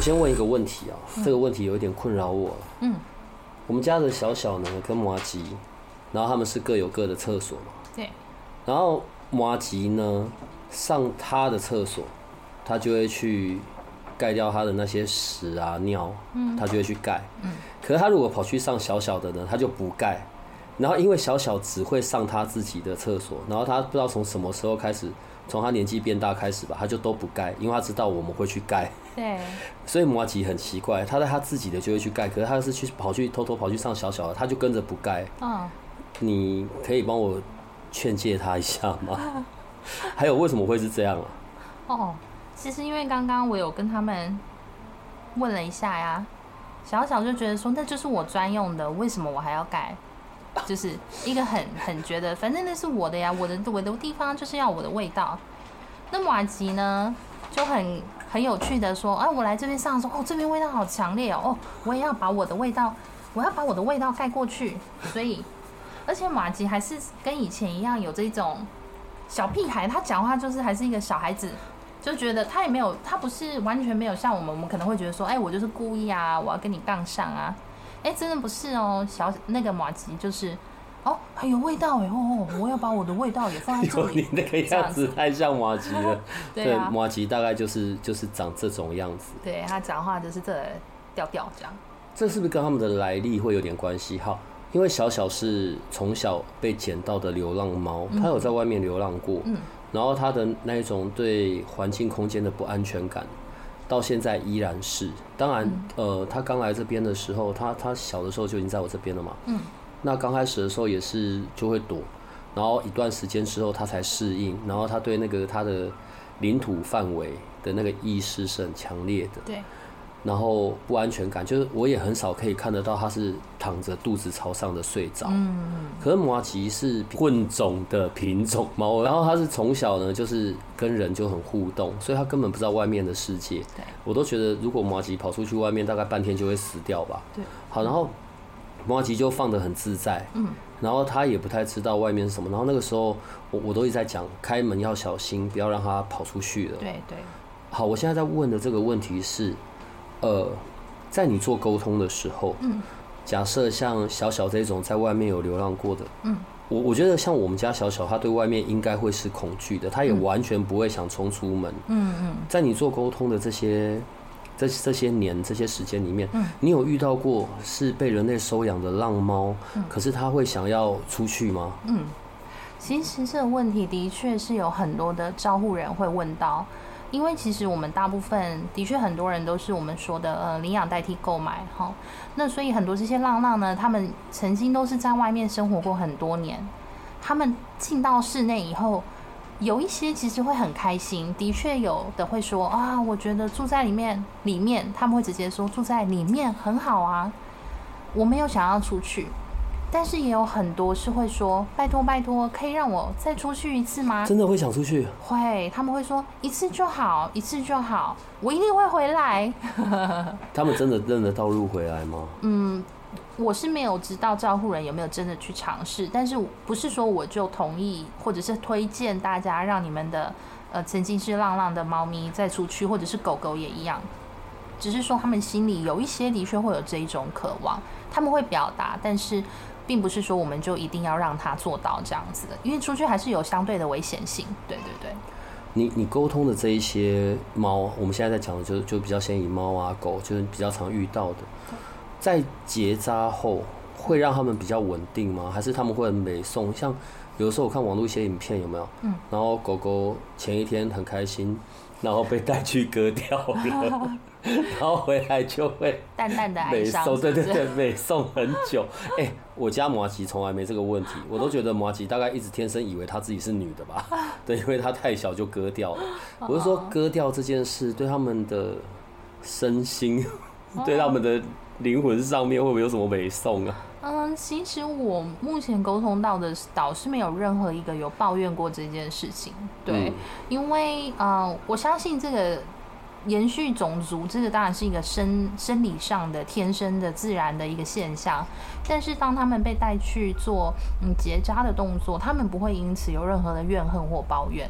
我先问一个问题啊，这个问题有一点困扰我。嗯，我们家的小小呢跟摩吉，然后他们是各有各的厕所嘛。对。然后摩吉呢上他的厕所，他就会去盖掉他的那些屎啊尿，嗯，他就会去盖。嗯。可是他如果跑去上小小的呢，他就不盖。然后因为小小只会上他自己的厕所，然后他不知道从什么时候开始。从他年纪变大开始吧，他就都不盖，因为他知道我们会去盖。对。所以摩吉很奇怪，他在他自己的就会去盖，可是他是去跑去偷偷跑去上小小的，他就跟着不盖。嗯。你可以帮我劝诫他一下吗？还有为什么会是这样啊？哦，其实因为刚刚我有跟他们问了一下呀，小小就觉得说那就是我专用的，为什么我还要盖？就是一个很 很觉得，反正那是我的呀，我的我的地方就是要我的味道。那马吉呢就很很有趣的说，哎，我来这边上的时候，哦，这边味道好强烈哦，哦，我也要把我的味道，我要把我的味道盖过去。所以，而且马吉还是跟以前一样有这种小屁孩，他讲话就是还是一个小孩子，就觉得他也没有，他不是完全没有像我们，我们可能会觉得说，哎，我就是故意啊，我要跟你杠上啊。哎，真的不是哦，小那个马吉就是，哦，还有味道哎哦，我要把我的味道也放在这里。你那个样子太像马吉了。对啊，马吉大概就是就是长这种样子。对他讲话就是这调调这样。这是不是跟他们的来历会有点关系？哈，因为小小是从小被捡到的流浪猫，它有在外面流浪过，嗯，然后它的那一种对环境空间的不安全感。到现在依然是，当然，呃，他刚来这边的时候，他他小的时候就已经在我这边了嘛。嗯。那刚开始的时候也是就会躲，然后一段时间之后他才适应，然后他对那个他的领土范围的那个意识是很强烈的。对。然后不安全感，就是我也很少可以看得到它是躺着肚子朝上的睡着。嗯可是摩阿吉是混种的品种猫，然后它是从小呢就是跟人就很互动，所以它根本不知道外面的世界。对。我都觉得如果摩阿吉跑出去外面，大概半天就会死掉吧。对。好，然后摩阿吉就放得很自在。嗯。然后他也不太知道外面是什么，然后那个时候我我都一直在讲开门要小心，不要让他跑出去了。对对。好，我现在在问的这个问题是。呃，在你做沟通的时候，嗯，假设像小小这种在外面有流浪过的，嗯，我我觉得像我们家小小，他对外面应该会是恐惧的，他也完全不会想冲出门，嗯嗯，在你做沟通的这些这这些年这些时间里面，嗯，你有遇到过是被人类收养的浪猫，嗯，可是它会想要出去吗？嗯，其实这个问题的确是有很多的照护人会问到。因为其实我们大部分的确很多人都是我们说的呃领养代替购买哈，那所以很多这些浪浪呢，他们曾经都是在外面生活过很多年，他们进到室内以后，有一些其实会很开心，的确有的会说啊，我觉得住在里面里面，他们会直接说住在里面很好啊，我没有想要出去。但是也有很多是会说拜托拜托，可以让我再出去一次吗？真的会想出去？会，他们会说一次就好，一次就好，我一定会回来。他们真的认得到路回来吗？嗯，我是没有知道照护人有没有真的去尝试，但是不是说我就同意或者是推荐大家让你们的呃曾经是浪浪的猫咪再出去，或者是狗狗也一样，只是说他们心里有一些的确会有这一种渴望，他们会表达，但是。并不是说我们就一定要让他做到这样子的，因为出去还是有相对的危险性。对对对。你你沟通的这一些猫，我们现在在讲的就就比较先以猫啊狗，就是比较常遇到的，在结扎后会让他们比较稳定吗？还是他们会美送？像有的时候我看网络一些影片有没有？嗯。然后狗狗前一天很开心，然后被带去割掉了，然后回来就会淡淡的哀美伤，送，对对对，美送很久。哎、我家摩吉从来没这个问题，我都觉得摩吉大概一直天生以为她自己是女的吧，对，因为她太小就割掉了。我是说割掉这件事对他们的身心，对他们的灵魂上面会不会有什么美送啊？嗯，其实我目前沟通到的导师没有任何一个有抱怨过这件事情，对，嗯因为呃，我相信这个延续种族，这个当然是一个生生理上的、天生的、自然的一个现象，但是当他们被带去做嗯结扎的动作，他们不会因此有任何的怨恨或抱怨。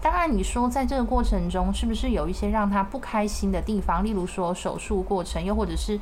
当然，你说在这个过程中，是不是有一些让他不开心的地方？例如说手术过程，又或者是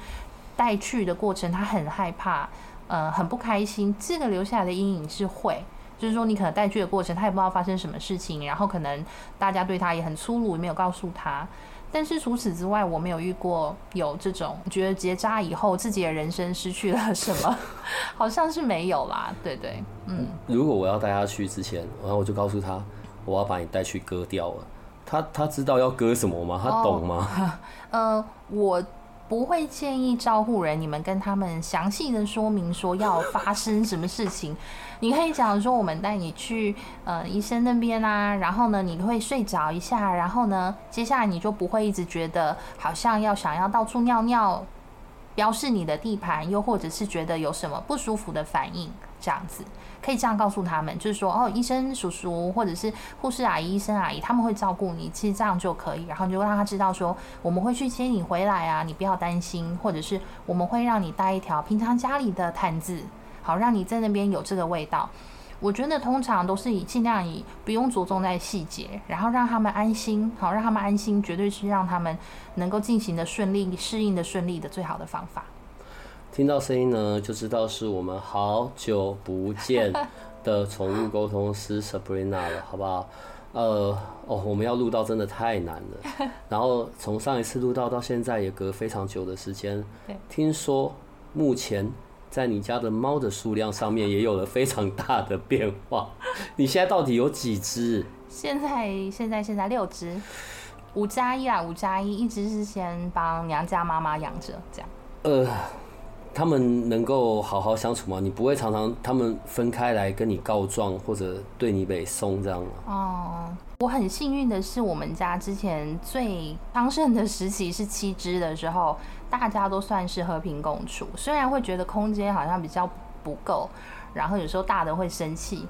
带去的过程，他很害怕，呃，很不开心。这个留下来的阴影是会，就是说你可能带去的过程，他也不知道发生什么事情，然后可能大家对他也很粗鲁，也没有告诉他。但是除此之外，我没有遇过有这种觉得结扎以后自己的人生失去了什么，好像是没有啦。对对，嗯，如果我要带他去之前，然后我就告诉他，我要把你带去割掉了。他他知道要割什么吗？他懂吗？呃，我不会建议照护人你们跟他们详细的说明说要发生什么事情。你可以讲说我们带你去呃医生那边啊，然后呢你会睡着一下，然后呢接下来你就不会一直觉得好像要想要到处尿尿，标示你的地盘，又或者是觉得有什么不舒服的反应这样子。可以这样告诉他们，就是说，哦，医生叔叔或者是护士阿姨、医生阿姨，他们会照顾你，其实这样就可以。然后你就让他知道说，我们会去接你回来啊，你不要担心，或者是我们会让你带一条平常家里的毯子，好让你在那边有这个味道。我觉得通常都是以尽量以不用着重在细节，然后让他们安心，好让他们安心，绝对是让他们能够进行的顺利、适应的顺利的最好的方法。听到声音呢，就知道是我们好久不见的宠物沟通师 Sabrina 了，好不好？呃，哦，我们要录到真的太难了。然后从上一次录到到现在也隔非常久的时间对。听说目前在你家的猫的数量上面也有了非常大的变化。你现在到底有几只？现在现在现在六只，五加一啦，五加一，一只是先帮娘家妈妈养着，这样。呃，他们能够好好相处吗？你不会常常他们分开来跟你告状，或者对你北送这样吗？哦，我很幸运的是，我们家之前最昌盛的时期是七只的时候，大家都算是和平共处。虽然会觉得空间好像比较不够，然后有时候大的会生气，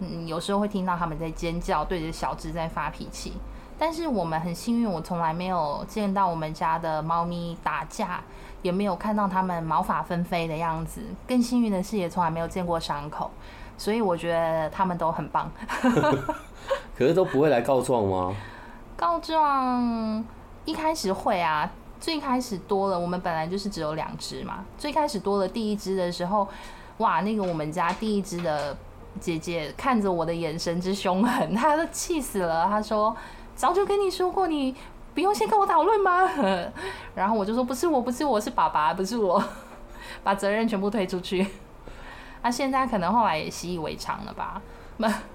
嗯，有时候会听到他们在尖叫，对着小只在发脾气。但是我们很幸运，我从来没有见到我们家的猫咪打架，也没有看到他们毛发纷飞的样子。更幸运的是，也从来没有见过伤口，所以我觉得他们都很棒。可是都不会来告状吗？告状一开始会啊，最开始多了，我们本来就是只有两只嘛。最开始多了第一只的时候，哇，那个我们家第一只的姐姐看着我的眼神之凶狠，她都气死了。她说：“早就跟你说过，你不用先跟我讨论吗？” 然后我就说：“不是我，不是我，是爸爸，不是我，把责任全部推出去。”那、现在可能后来也习以为常了吧？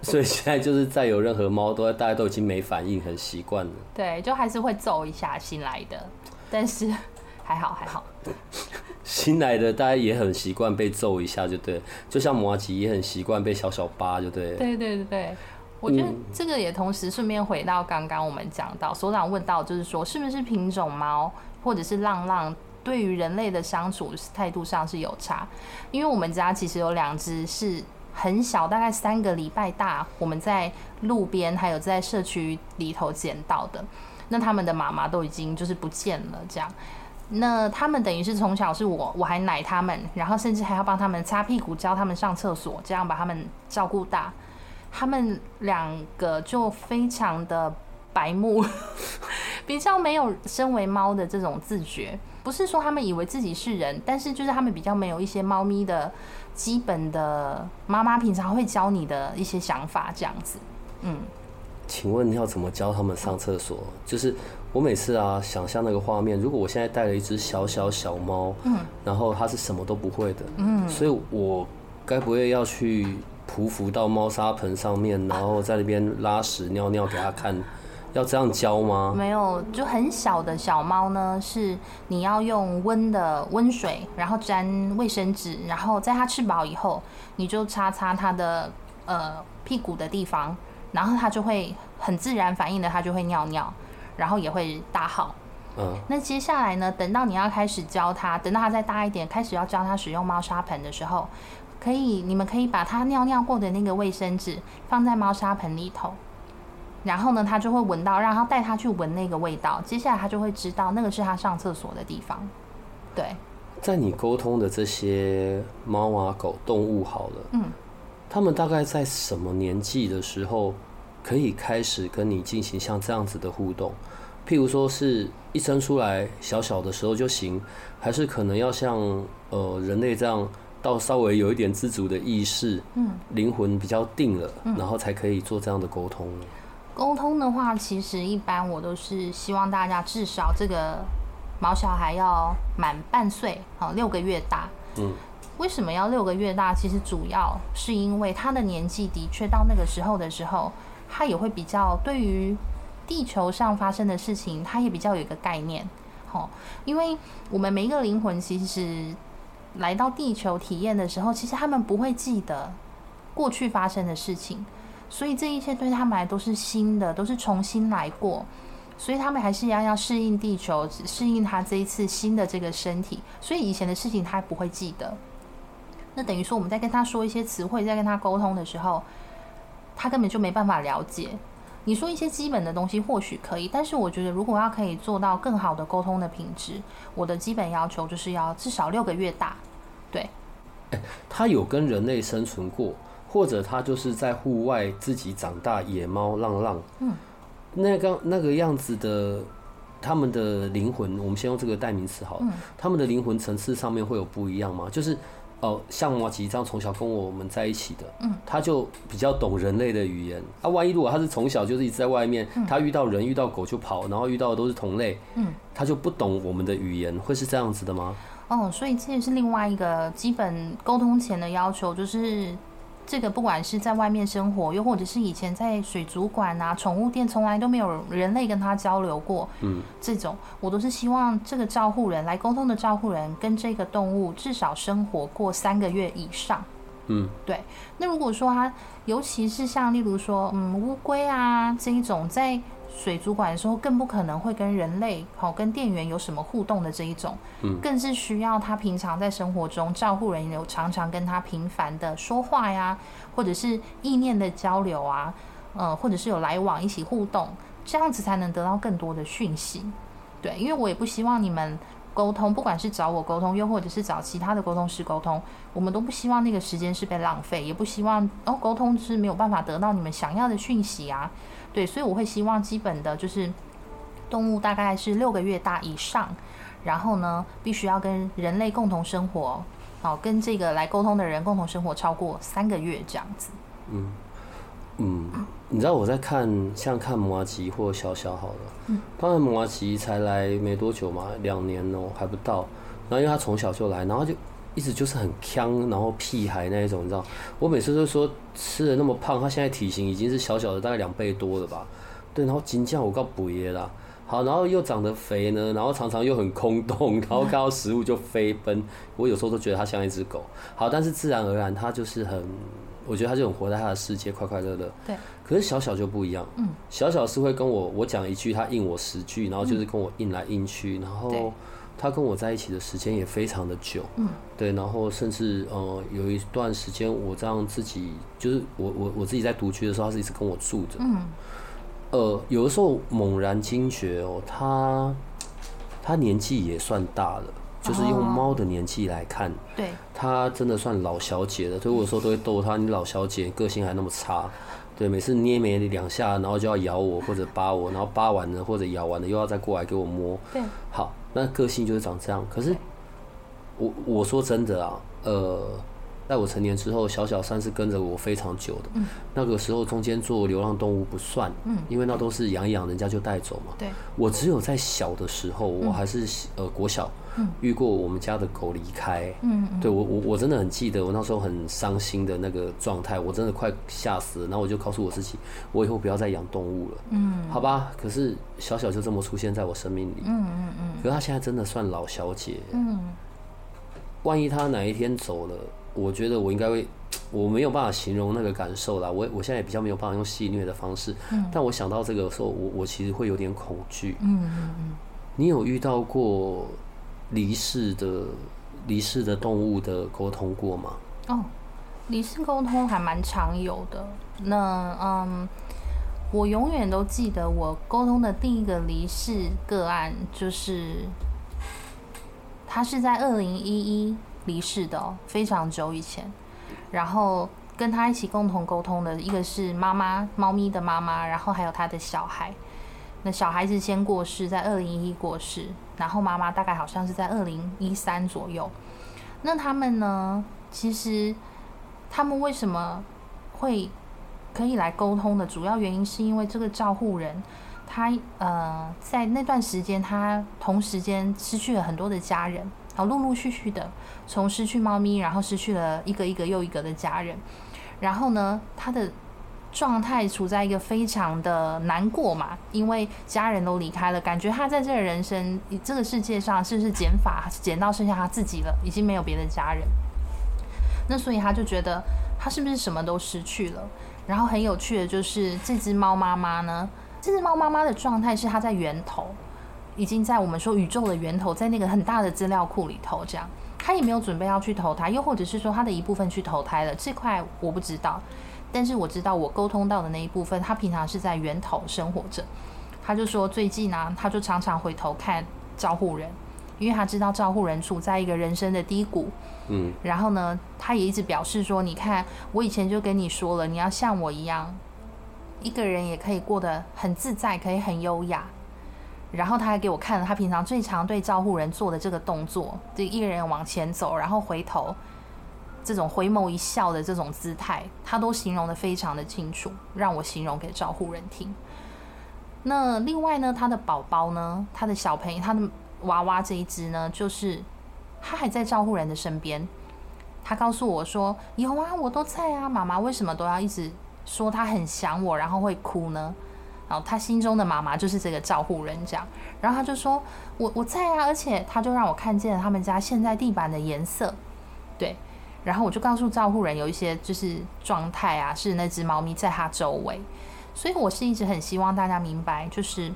所以现在就是再有任何猫都大家都已经没反应，很习惯了。对，就还是会揍一下新来的，但是还好还好。新来的大家也很习惯被揍一下，就对。就像摩吉也很习惯被小小扒，就对。对对对对，我觉得嗯这个也同时顺便回到刚刚我们讲到所长问到，就是说是不是品种猫或者是浪浪对于人类的相处态度上是有差？因为我们家其实有两只是很小，大概三个礼拜大，我们在路边还有在社区里头捡到的，那他们的妈妈都已经就是不见了，这样。那他们等于是从小是我，我还奶他们，然后甚至还要帮他们擦屁股、教他们上厕所，这样把他们照顾大。他们两个就非常的白目，比较没有身为猫的这种自觉。不是说他们以为自己是人，但是就是他们比较没有一些猫咪的基本的妈妈平常会教你的一些想法，这样子。嗯，请问要怎么教他们上厕所？就是我每次啊，想象那个画面，如果我现在带了一只小小小猫，嗯，然后它是什么都不会的，嗯，所以我该不会要去匍匐到猫砂盆上面，然后在那边拉屎尿尿给它看，要这样教吗？没有，就很小的小猫呢，是你要用温的温水，然后沾卫生纸，然后在它吃饱以后，你就擦擦它的呃屁股的地方，然后它就会很自然反应的，它就会尿尿，然后也会大号。嗯，那接下来呢，等到你要开始教它，等到它再大一点，开始要教它使用猫砂盆的时候，可以，你们可以把它尿尿过的那个卫生纸放在猫砂盆里头。然后呢，它就会闻到，让它带它去闻那个味道。接下来它就会知道那个是它上厕所的地方。对，在你沟通的这些猫啊狗动物好了，嗯，它们大概在什么年纪的时候可以开始跟你进行像这样子的互动？譬如说是一生出来小小的时候就行，还是可能要像呃人类这样到稍微有一点自主的意识，嗯，灵魂比较定了，然后才可以做这样的沟通？沟通的话，其实一般我都是希望大家至少这个毛小孩要满半岁，好六个月大。嗯，为什么要六个月大？其实主要是因为他的年纪的确到那个时候的时候，他也会比较对于地球上发生的事情，他也比较有一个概念。好，因为我们每一个灵魂其实来到地球体验的时候，其实他们不会记得过去发生的事情。所以这一切对他们来都是新的，都是重新来过，所以他们还是一样要适应地球，适应他这一次新的这个身体。所以以前的事情他不会记得。那等于说我们在跟他说一些词汇，在跟他沟通的时候，他根本就没办法了解。你说一些基本的东西或许可以，但是我觉得如果要可以做到更好的沟通的品质，我的基本要求就是要至少六个月大。对，他有跟人类生存过。或者他就是在户外自己长大，野猫浪浪，嗯，那个那个样子的，他们的灵魂，我们先用这个代名词好了，他们的灵魂层次上面会有不一样吗？就是哦，像马吉这样从小跟我们在一起的，嗯，他就比较懂人类的语言。啊，万一如果他是从小就是一直在外面，他遇到人遇到狗就跑，然后遇到的都是同类，嗯，他就不懂我们的语言，会是这样子的吗？哦，所以这也是另外一个基本沟通前的要求，就是。这个不管是在外面生活，又或者是以前在水族馆啊、宠物店，从来都没有人类跟他交流过。嗯，这种我都是希望这个照护人来沟通的照护人，跟这个动物至少生活过三个月以上。嗯，对。那如果说他，尤其是像例如说，嗯，乌龟啊这一种在。水族馆的时候，更不可能会跟人类、好跟店员有什么互动的这一种，嗯，更是需要他平常在生活中照护人有常常跟他频繁的说话呀，或者是意念的交流啊，呃，或者是有来往一起互动，这样子才能得到更多的讯息。对，因为我也不希望你们沟通，不管是找我沟通，又或者是找其他的沟通师沟通，我们都不希望那个时间是被浪费，也不希望哦沟通是没有办法得到你们想要的讯息啊。对，所以我会希望基本的就是动物大概是六个月大以上，然后呢，必须要跟人类共同生活，好，跟这个来沟通的人共同生活超过三个月这样子。嗯嗯，你知道我在看像看摩吉或小小好了，嗯，当然摩吉才来没多久嘛，两年哦还不到，然后因为他从小就来，然后就。一直就是很呛，然后屁孩那一种，你知道？我每次都说吃的那么胖，他现在体型已经是小小的，大概两倍多了吧？对，然后金酱我告补耶啦，好，然后又长得肥呢，然后常常又很空洞，然后看到食物就飞奔。我有时候都觉得他像一只狗。好，但是自然而然他就是很，我觉得他就很活在他的世界，快快乐乐。对。可是小小就不一样，嗯，小小是会跟我我讲一句，他应我十句，然后就是跟我应来应去，然后。他跟我在一起的时间也非常的久，嗯，对，然后甚至呃有一段时间我这样自己就是我我我自己在独居的时候，他是一直跟我住着，嗯，呃，有的时候猛然惊觉哦，他他年纪也算大了，就是用猫的年纪来看，对，他真的算老小姐了，所以我有时候都会逗他，你老小姐个性还那么差。对，每次捏没两下，然后就要咬我或者扒我，然后扒完了或者咬完了又要再过来给我摸。对，好，那个性就是长这样。可是我我说真的啊，呃，在我成年之后，小小三是跟着我非常久的。嗯那个时候中间做流浪动物不算，嗯因为那都是养一养，人家就带走嘛。对，我只有在小的时候，我还是呃国小，嗯遇过我们家的狗离开。嗯嗯对我我我真的很记得我那时候很伤心的那个状态，我真的快吓死了。然后我就告诉我自己，我以后不要再养动物了，嗯好吧？可是小小就这么出现在我生命里，嗯嗯嗯可是她现在真的算老小姐。嗯万一她哪一天走了，我觉得我应该会，我没有办法形容那个感受啦。我我现在也比较没有办法用戏虐的方式，但我想到这个的时候，我我其实会有点恐惧。嗯嗯嗯，你有遇到过离世的离世的动物的沟通过吗？哦，离世沟通还蛮常有的。那嗯，我永远都记得我沟通的第一个离世个案，就是他是在二零一一离世的、非常久以前。然后跟他一起共同沟通的一个是妈妈，猫咪的妈妈，然后还有他的小孩。那小孩子先过世，在二零一一过世，然后妈妈大概好像是在二零一三左右。那他们呢？其实他们为什么会可以来沟通的主要原因，是因为这个照护人他呃在那段时间，他同时间失去了很多的家人，然后陆陆续续的从失去猫咪，然后失去了一个一个又一个的家人，然后呢，他的状态处在一个非常的难过嘛，因为家人都离开了，感觉他在这个人生这个世界上是不是减法减到剩下他自己了，已经没有别的家人。那所以他就觉得他是不是什么都失去了？然后很有趣的就是这只猫妈妈呢，这只猫妈妈的状态是它在源头，已经在我们说宇宙的源头，在那个很大的资料库里头，这样他也没有准备要去投胎，又或者是说他的一部分去投胎了，这块我不知道。但是我知道我沟通到的那一部分，他平常是在源头生活着。他就说最近呢、他就常常回头看照护人，因为他知道照护人处在一个人生的低谷。嗯，然后呢，他也一直表示说，你看我以前就跟你说了，你要像我一样，一个人也可以过得很自在，可以很优雅。然后他还给我看了他平常最常对照护人做的这个动作，就一个人往前走，然后回头，这种回眸一笑的这种姿态，他都形容的非常的清楚，让我形容给照护人听。那另外呢，他的宝宝呢，他的小朋友，他的娃娃这一只呢，就是他还在照护人的身边。他告诉我说：“有啊，我都在啊，妈妈为什么都要一直说他很想我，然后会哭呢？”然后他心中的妈妈就是这个照护人这样。然后他就说：“我我在啊，而且他就让我看见了他们家现在地板的颜色，对。”然后我就告诉照护人有一些就是状态啊，是那只猫咪在它周围。所以我是一直很希望大家明白，就是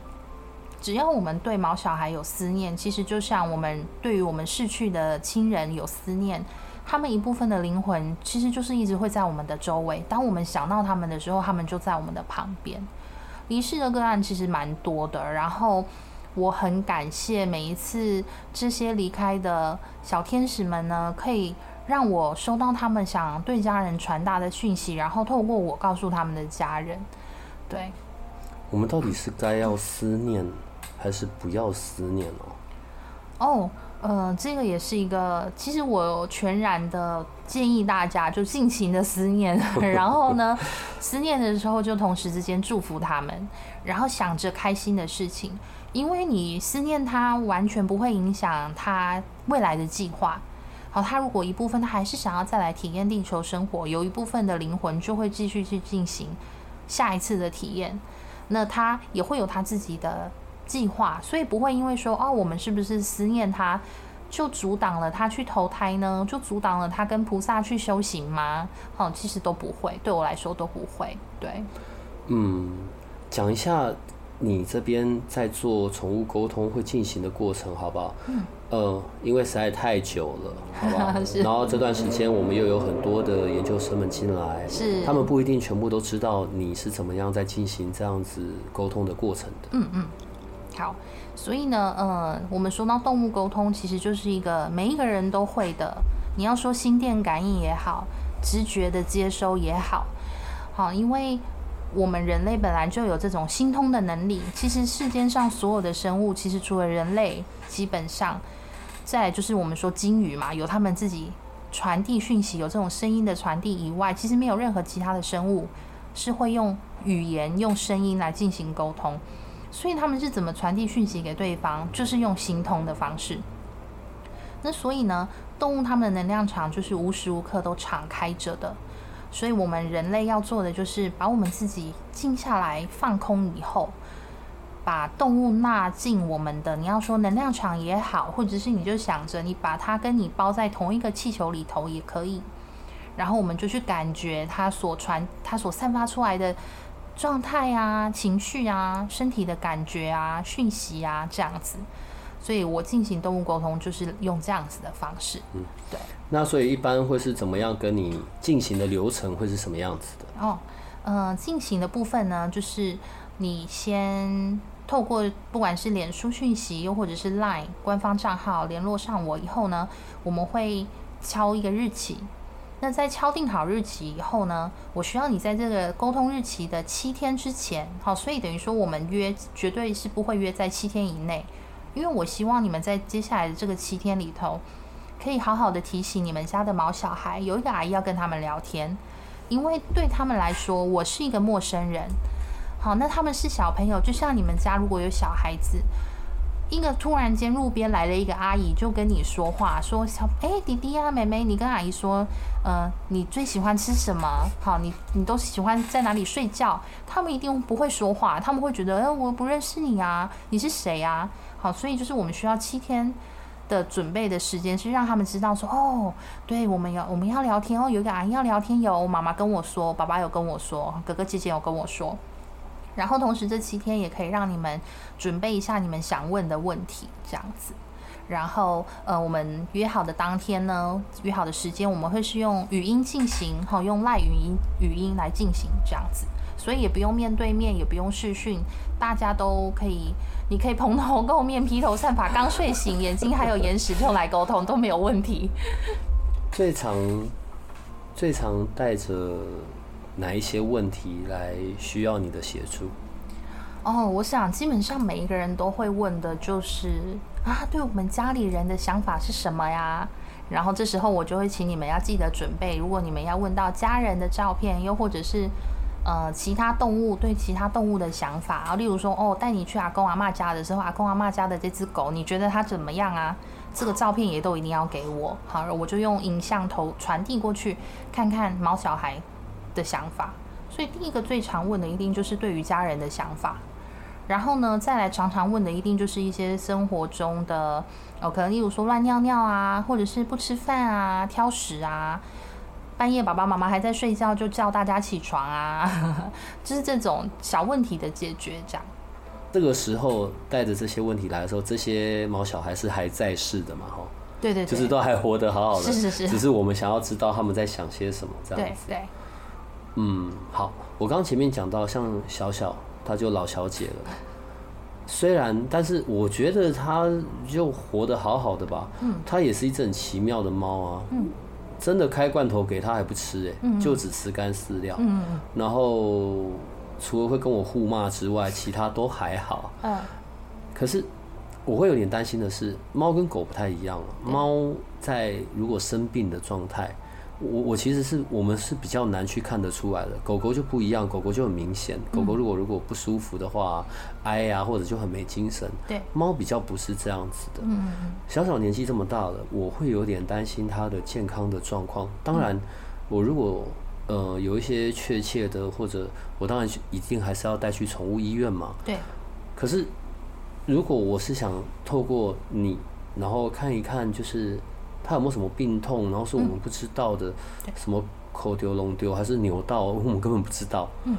只要我们对毛小孩有思念，其实就像我们对于我们逝去的亲人有思念，他们一部分的灵魂其实就是一直会在我们的周围。当我们想到他们的时候，他们就在我们的旁边。离世的个案其实蛮多的，然后我很感谢每一次这些离开的小天使们呢，可以让我收到他们想对家人传达的讯息，然后透过我告诉他们的家人。对，我们到底是该要思念，还是不要思念哦？哦，呃，这个也是一个，其实我全然的建议大家就尽情的思念，然后呢，思念的时候就同时之间祝福他们，然后想着开心的事情，因为你思念他完全不会影响他未来的计划。好，他如果一部分他还是想要再来体验地球生活，有一部分的灵魂就会继续去进行下一次的体验，那他也会有他自己的计划，所以不会因为说哦，我们是不是思念他，就阻挡了他去投胎呢？就阻挡了他跟菩萨去修行吗？哦，其实都不会，对我来说都不会。对，嗯，讲一下你这边在做宠物沟通会进行的过程，好不好？嗯。呃，因为实在太久了，好不好？然后这段时间我们又有很多的研究生们进来，是他们不一定全部都知道你是怎么样在进行这样子沟通的过程的。嗯嗯，好，所以呢，呃，我们说到动物沟通，其实就是一个每一个人都会的。你要说心电感应也好，直觉的接收也好，好，因为我们人类本来就有这种心通的能力。其实世间上所有的生物，其实除了人类，基本上，再就是我们说鲸鱼嘛，有他们自己传递讯息，有这种声音的传递以外，其实没有任何其他的生物是会用语言、用声音来进行沟通。所以他们是怎么传递讯息给对方？就是用心通的方式。那所以呢，动物它们的能量场就是无时无刻都敞开着的。所以我们人类要做的就是把我们自己静下来、放空以后，把动物纳进我们的。你要说能量场也好，或者是你就想着你把它跟你包在同一个气球里头也可以。然后我们就去感觉它所传、它所散发出来的状态啊、情绪啊、身体的感觉啊、讯息啊这样子。所以我进行动物沟通就是用这样子的方式。嗯，对。那所以一般会是怎么样跟你进行的流程会是什么样子的？哦，嗯，进行的部分呢，就是你先透过不管是脸书讯息，又或者是 Line 官方账号联络上我以后呢，我们会敲一个日期。那在敲定好日期以后呢，我需要你在这个沟通日期的七天之前，好，所以等于说我们约绝对是不会约在七天以内。因为我希望你们在接下来的这个七天里头，可以好好的提醒你们家的毛小孩，有一个阿姨要跟他们聊天，因为对他们来说，我是一个陌生人。好，那他们是小朋友，就像你们家如果有小孩子。一个突然间路边来了一个阿姨，就跟你说话，说小哎弟弟啊妹妹，你跟阿姨说，呃，你最喜欢吃什么？好，你你都喜欢在哪里睡觉？他们一定不会说话，他们会觉得，呃，我不认识你啊，你是谁啊？好，所以就是我们需要七天的准备的时间，是让他们知道说，哦，对，我们要我们要聊天哦，有一个阿姨要聊天，有妈妈跟我说，爸爸有跟我说，哥哥姐姐有跟我说。然后同时这七天也可以让你们准备一下你们想问的问题，这样子。然后呃，我们约好的当天呢，约好的时间，我们会是用语音进行，哈，用赖语音语音来进行这样子。所以也不用面对面，也不用视讯，大家都可以，你可以蓬头垢面、披头散发，刚睡醒，眼睛还有眼屎就来沟通都没有问题。最常最常带着。哪一些问题来需要你的协助？哦，我想基本上每一个人都会问的就是啊，对我们家里人的想法是什么呀？然后这时候我就会请你们要记得准备，如果你们要问到家人的照片，又或者是呃其他动物对其他动物的想法，然后例如说哦，带你去阿公阿妈家的时候，阿公阿妈家的这只狗，你觉得它怎么样啊？这个照片也都一定要给我，好，我就用影像头传递过去，看看毛小孩。的想法，所以第一个最常问的一定就是对于家人的想法，然后呢，再来常常问的一定就是一些生活中的哦，可能例如说乱尿尿啊，或者是不吃饭啊、挑食啊，半夜爸爸妈妈还在睡觉就叫大家起床啊，就是这种小问题的解决。这样，这个时候带着这些问题来的时候，这些毛小孩是还在世的嘛？哈，对对，就是都还活得好好的，是是是，只是我们想要知道他们在想些什么，这样子。对对。嗯，好，我刚刚前面讲到，像小小，她就老小姐了。虽然，但是我觉得她就活得好好的吧。嗯，她也是一只很奇妙的猫啊。嗯，真的开罐头给她还不吃哎，就只吃干饲料。嗯然后除了会跟我互骂之外，其他都还好。嗯。可是我会有点担心的是，猫跟狗不太一样了。猫在如果生病的状态。我我其实是我们是比较难去看得出来的，狗狗就不一样，狗狗就很明显。狗狗如果如果不舒服的话，哀呀或者就很没精神。对，猫比较不是这样子的。嗯小小年纪这么大了，我会有点担心它的健康的状况。当然，我如果呃有一些确切的，或者我当然一定还是要带去宠物医院嘛。对。可是如果我是想透过你，然后看一看，就是。他有没有什么病痛？然后是我们不知道的，什么口丢、龙丢还是扭到，我们根本不知道。嗯，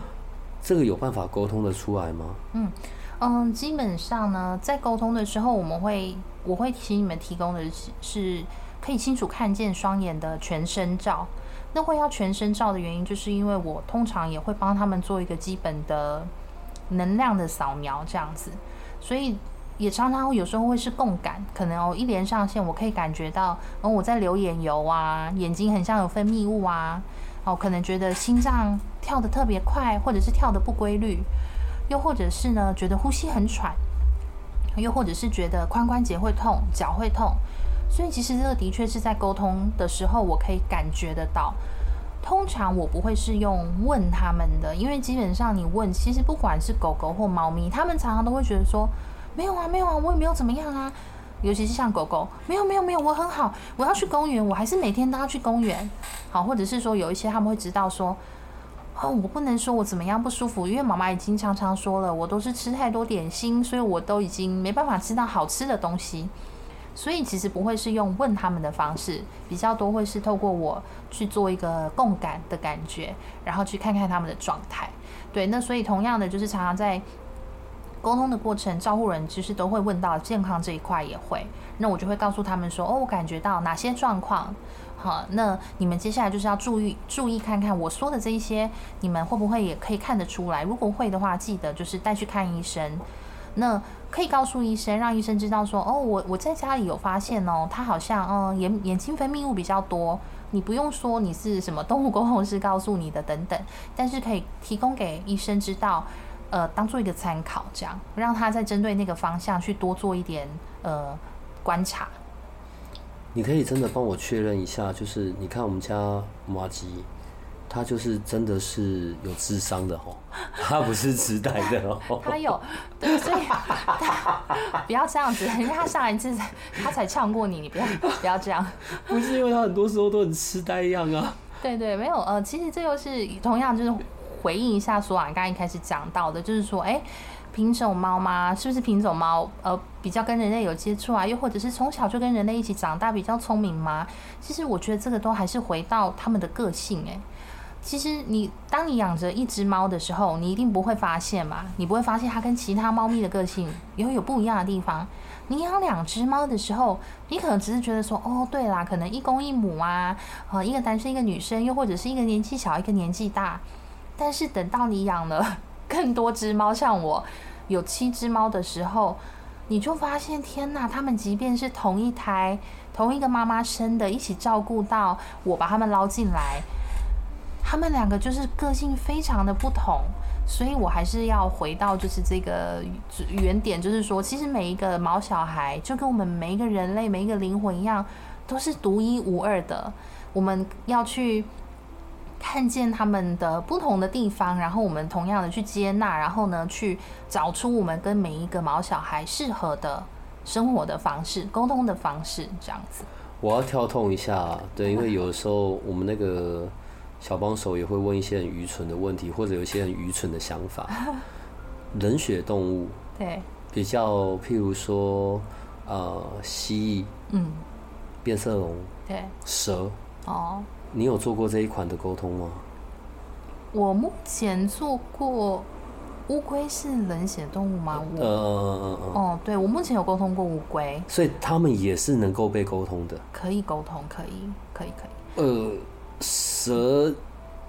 这个有办法沟通的出来吗？嗯嗯，基本上呢，在沟通的时候，我们会我会请你们提供的是是可以清楚看见双眼的全身照。那会要全身照的原因，就是因为我通常也会帮他们做一个基本的能量的扫描，这样子，所以。也常常有时候会是共感，可能哦一连上线，我可以感觉到，哦我在流眼油啊，眼睛很像有分泌物啊，哦可能觉得心脏跳得特别快，或者是跳得不规律，又或者是呢觉得呼吸很喘，又或者是觉得髋关节会痛，脚会痛，所以其实这个的确是在沟通的时候，我可以感觉得到。通常我不会是用问他们的，因为基本上你问，其实不管是狗狗或猫咪，他们常常都会觉得说，没有啊，没有啊，我也没有怎么样啊。尤其是像狗狗，没有没有没有，我很好，我要去公园，我还是每天都要去公园。好，或者是说有一些他们会知道说，哦，我不能说我怎么样不舒服，因为妈妈已经常常说了，我都是吃太多点心，所以我都已经没办法吃到好吃的东西。所以其实不会是用问他们的方式，比较多会是透过我去做一个共感的感觉，然后去看看他们的状态。对，那所以同样的就是常常在沟通的过程，照顾人其实都会问到健康这一块也会，那我就会告诉他们说，哦，我感觉到哪些状况，好，那你们接下来就是要注意注意看看我说的这一些，你们会不会也可以看得出来？如果会的话，记得就是带去看医生。那可以告诉医生，让医生知道说，哦，我我在家里有发现哦，他好像嗯眼眼睛分泌物比较多，你不用说你是什么动物沟通师告诉你的等等，但是可以提供给医生知道，呃，当做一个参考，这样让他在针对那个方向去多做一点呃观察。你可以真的帮我确认一下，就是你看我们家马吉。他就是真的是有智商的哦，他不是痴呆的哦。他有，对，所以 不要这样子，因为他上一次他才呛过你，你不要不要这样。不是因为他很多时候都很痴呆一样啊。对对，没有呃，其实这又是同样就是回应一下，说啊，刚一开始讲到的，就是说，哎，品种猫吗？是不是品种猫？呃，比较跟人类有接触啊，又或者是从小就跟人类一起长大，比较聪明吗？其实我觉得这个都还是回到他们的个性，哎。其实你当你养着一只猫的时候，你一定不会发现嘛，你不会发现它跟其他猫咪的个性也会有不一样的地方。你养两只猫的时候，你可能只是觉得说，哦，对啦，可能一公一母啊，呃，一个男生一个女生，又或者是一个年纪小一个年纪大。但是等到你养了 更多只猫，像我有七只猫的时候，你就发现，天呐，它们即便是同一胎、同一个妈妈生的，一起照顾到我把它们捞进来。他们两个就是个性非常的不同，所以我还是要回到就是这个原点，就是说，其实每一个毛小孩就跟我们每一个人类、每一个灵魂一样，都是独一无二的。我们要去看见他们的不同的地方，然后我们同样的去接纳，然后呢，去找出我们跟每一个毛小孩适合的生活的方式、沟通的方式，这样子。我要跳痛一下，对，因为有的时候我们那个。小帮手也会问一些很愚蠢的问题，或者有一些很愚蠢的想法。冷血动物，对，比较譬如说，呃，蜥蜴，嗯，变色龙，对，蛇，哦，你有做过这一款的沟通吗？我目前做过乌龟是冷血动物吗？呃，哦，对，我目前有沟通过乌龟，所以他们也是能够被沟通的，可以沟通，可以，可以，可以，呃。蛇，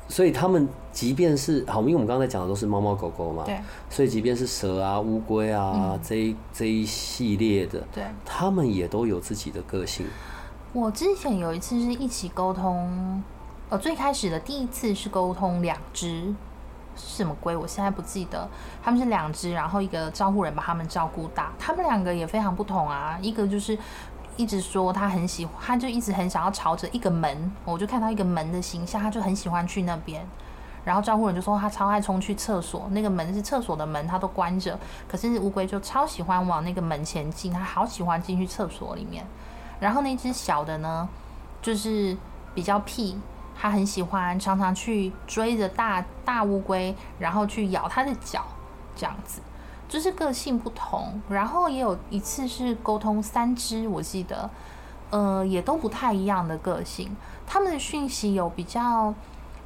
所以他们即便是好，因为我们刚才讲的都是猫猫狗狗嘛，对，所以即便是蛇啊、乌龟啊这这一系列的，对，他们也都有自己的个性。我之前有一次是一起沟通，呃，最开始的第一次是沟通两只什么龟，我现在不记得，他们是两只，然后一个照顾人把他们照顾大，他们两个也非常不同啊，一个就是。一直说他很喜欢，他就一直很想要朝着一个门，我就看到一个门的形象，他就很喜欢去那边。然后招呼人就说他超爱冲去厕所，那个门是厕所的门，他都关着。可是乌龟就超喜欢往那个门前进，他好喜欢进去厕所里面。然后那只小的呢，就是比较屁，他很喜欢常常去追着大大乌龟，然后去咬它的脚，这样子。就是个性不同，然后也有一次是沟通三只，我记得，呃，也都不太一样的个性。他们的讯息有比较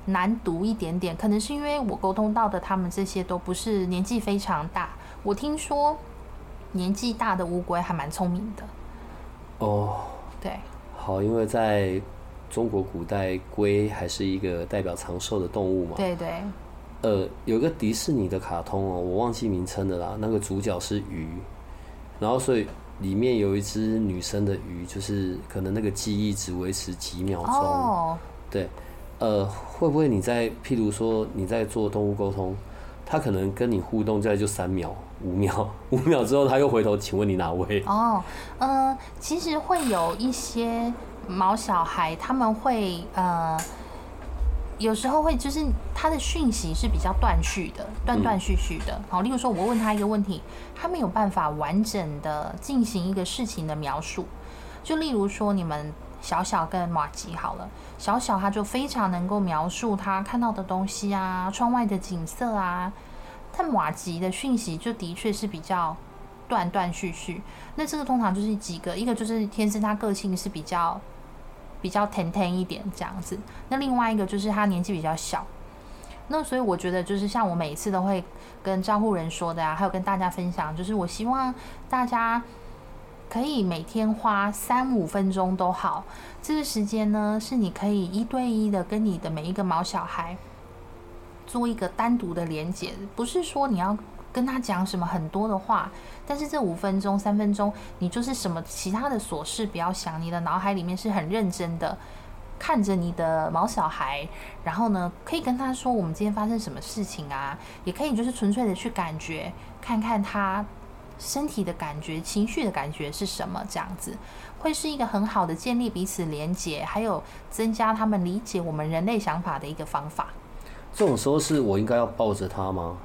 难读一点点，可能是因为我沟通到的他们这些都不是年纪非常大。我听说年纪大的乌龟还蛮聪明的。哦，对，好，因为在中国古代，龟还是一个代表长寿的动物嘛。对对。呃，有个迪士尼的卡通哦，我忘记名称的啦。那个主角是鱼，然后所以里面有一只女生的鱼，就是可能那个记忆只维持几秒钟。哦。对，呃，会不会你在譬如说你在做动物沟通，它可能跟你互动在就三秒，五秒，五秒之后他又回头，请问你哪位？哦，嗯，其实会有一些毛小孩，他们会呃，有时候会就是他的讯息是比较断续的，断断续续的。好，例如说我问他一个问题，他没有办法完整的进行一个事情的描述。就例如说你们小小跟马吉好了，小小他就非常能够描述他看到的东西啊，窗外的景色啊。但马吉的讯息就的确是比较断断续续。那这个通常就是几个，一个就是天生他个性是比较比较甜甜一点这样子。那另外一个就是他年纪比较小。那所以我觉得就是像我每一次都会跟招呼人说的啊，还有跟大家分享，就是我希望大家可以每天花三五分钟都好，这个时间呢是你可以一对一的跟你的每一个毛小孩。做一个单独的连接，不是说你要跟他讲什么很多的话，但是这五分钟、三分钟，你就是什么其他的琐事不要想，你的脑海里面是很认真的看着你的毛小孩，然后呢，可以跟他说我们今天发生什么事情啊，也可以就是纯粹的去感觉，看看他身体的感觉、情绪的感觉是什么，这样子会是一个很好的建立彼此连接，还有增加他们理解我们人类想法的一个方法。这种时候是我应该要抱着它吗？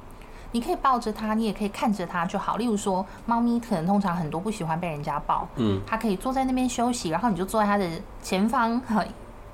你可以抱着它，你也可以看着它就好。例如说，猫咪可能通常很多不喜欢被人家抱，嗯，它可以坐在那边休息，然后你就坐在它的前方